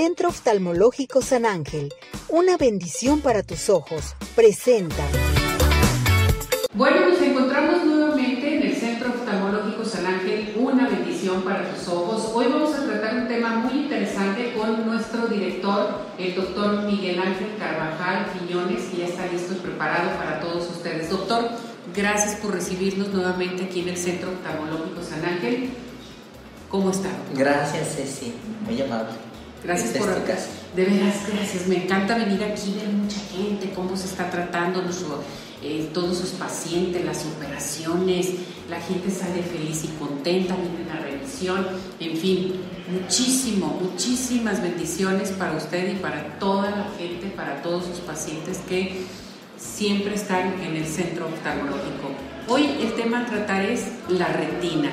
Centro Oftalmológico San Ángel, una bendición para tus ojos, presenta. Bueno, nos encontramos nuevamente en el Centro Oftalmológico San Ángel, una bendición para tus ojos. Hoy vamos a tratar un tema muy interesante con nuestro director, el doctor Miguel Ángel Carvajal Quiñones, que ya está listo y preparado para todos ustedes. Doctor, gracias por recibirnos nuevamente aquí en el Centro Oftalmológico San Ángel. ¿Cómo está? Gracias, Ceci, muy amable. Gracias por tu casa. De veras, gracias. Me encanta venir aquí, ver mucha gente, cómo se está tratando nuestro, eh, todos sus pacientes, las operaciones. La gente sale feliz y contenta, viene la revisión. En fin, muchísimo, muchísimas bendiciones para usted y para toda la gente, para todos sus pacientes que siempre están en el centro oftalmológico. Hoy el tema a tratar es la retina.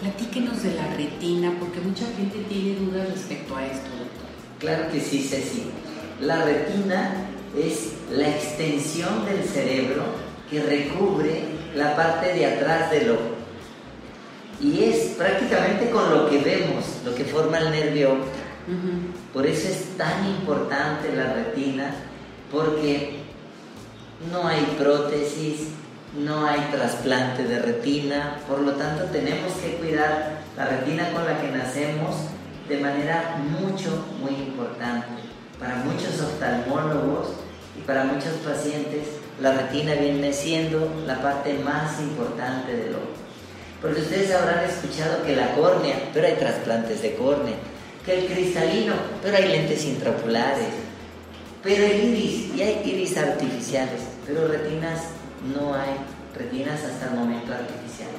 Platíquenos de la retina, porque mucha gente tiene dudas respecto a esto. Claro que sí, Ceci. La retina es la extensión del cerebro que recubre la parte de atrás del ojo. Y es prácticamente con lo que vemos, lo que forma el nervio óptico. Por eso es tan importante la retina, porque no hay prótesis, no hay trasplante de retina, por lo tanto tenemos que cuidar la retina con la que nacemos de manera mucho, muy importante. Para muchos oftalmólogos y para muchos pacientes, la retina viene siendo la parte más importante del ojo. Porque ustedes habrán escuchado que la córnea, pero hay trasplantes de córnea, que el cristalino, pero hay lentes intraoculares, pero el iris, y hay iris artificiales, pero retinas no hay retinas hasta el momento artificiales.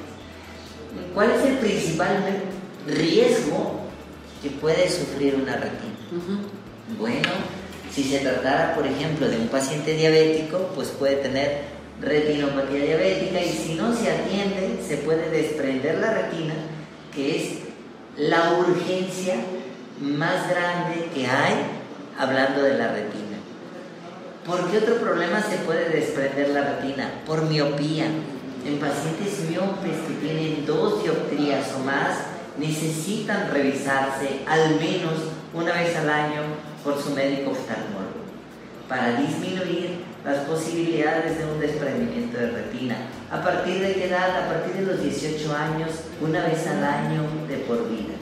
¿Cuál es el principal riesgo que puede sufrir una retina? Bueno, si se tratara, por ejemplo, de un paciente diabético, pues puede tener retinopatía diabética y si no se atiende, se puede desprender la retina, que es la urgencia más grande que hay hablando de la retina. ¿Por qué otro problema se puede desprender la retina? Por miopía. En pacientes miopes que tienen dos dioptrías o más, necesitan revisarse al menos una vez al año por su médico oftalmólogo para disminuir las posibilidades de un desprendimiento de retina. ¿A partir de qué edad? A partir de los 18 años, una vez al año de por vida.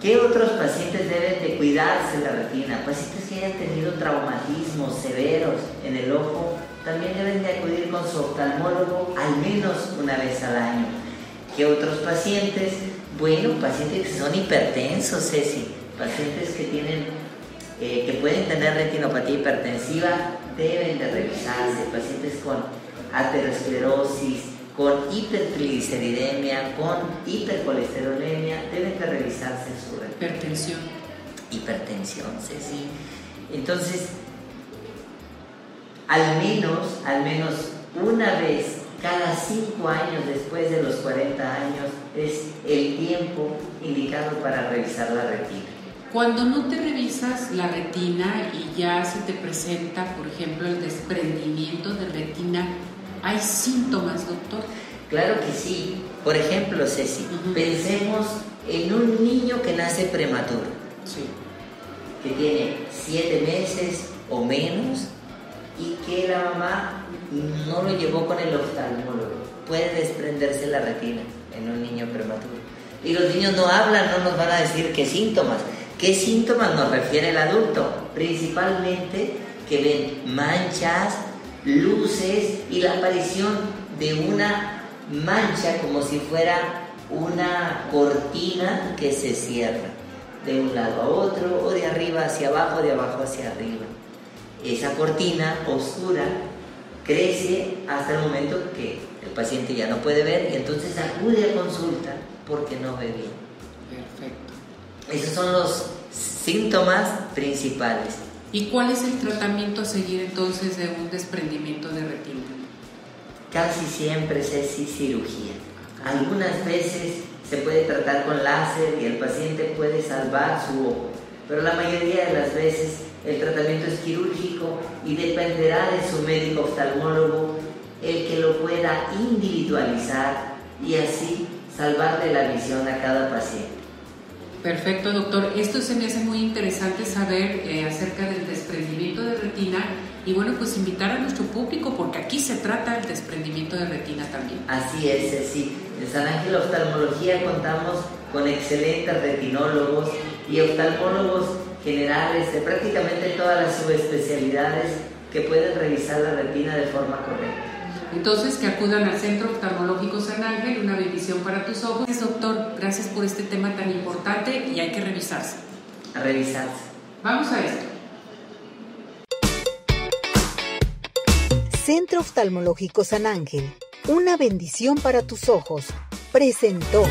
¿Qué otros pacientes deben de cuidarse la retina? Pacientes que hayan tenido traumatismos severos en el ojo también deben de acudir con su oftalmólogo al menos una vez al año. ¿Qué otros pacientes? Bueno, pacientes que son hipertensos, Ceci, pacientes que tienen, eh, que pueden tener retinopatía hipertensiva deben de revisarse, pacientes con aterosclerosis, con hipertrigliceridemia, con hipercolesterolemia, deben de revisarse su hipertensión. Hipertensión, sí. Entonces, al menos, al menos una vez cada cinco años después de los 40 años es el tiempo indicado para revisar la retina. Cuando no te revisas la retina y ya se te presenta, por ejemplo, el desprendimiento de retina, ¿Hay síntomas, doctor? Claro que sí. Por ejemplo, Ceci, pensemos en un niño que nace prematuro, sí. que tiene siete meses o menos y que la mamá no lo llevó con el oftalmólogo. Puede desprenderse la retina en un niño prematuro. Y los niños no hablan, no nos van a decir qué síntomas. ¿Qué síntomas nos refiere el adulto? Principalmente que ven manchas, luces y la aparición de una mancha como si fuera una cortina que se cierra de un lado a otro o de arriba hacia abajo, de abajo hacia arriba. Esa cortina oscura crece hasta el momento que el paciente ya no puede ver y entonces acude a consulta porque no ve bien. Perfecto. Esos son los síntomas principales. ¿Y cuál es el tratamiento a seguir entonces de un desprendimiento de retina? Casi siempre es cirugía. Algunas veces se puede tratar con láser y el paciente puede salvar su ojo, pero la mayoría de las veces el tratamiento es quirúrgico y dependerá de su médico oftalmólogo el que lo pueda individualizar y así salvar de la visión a cada paciente. Perfecto, doctor. Esto se me hace muy interesante saber eh, acerca del desprendimiento de retina y bueno, pues invitar a nuestro público porque aquí se trata el desprendimiento de retina también. Así es, sí. En San Ángel Oftalmología contamos con excelentes retinólogos y oftalmólogos generales de prácticamente todas las subespecialidades que pueden revisar la retina de forma correcta. Entonces, que acudan al Centro Oftalmológico San Ángel, una bendición para tus ojos. Doctor, gracias por este tema tan importante y hay que revisarse. A revisarse. Vamos a esto. Centro Oftalmológico San Ángel, una bendición para tus ojos, presentó.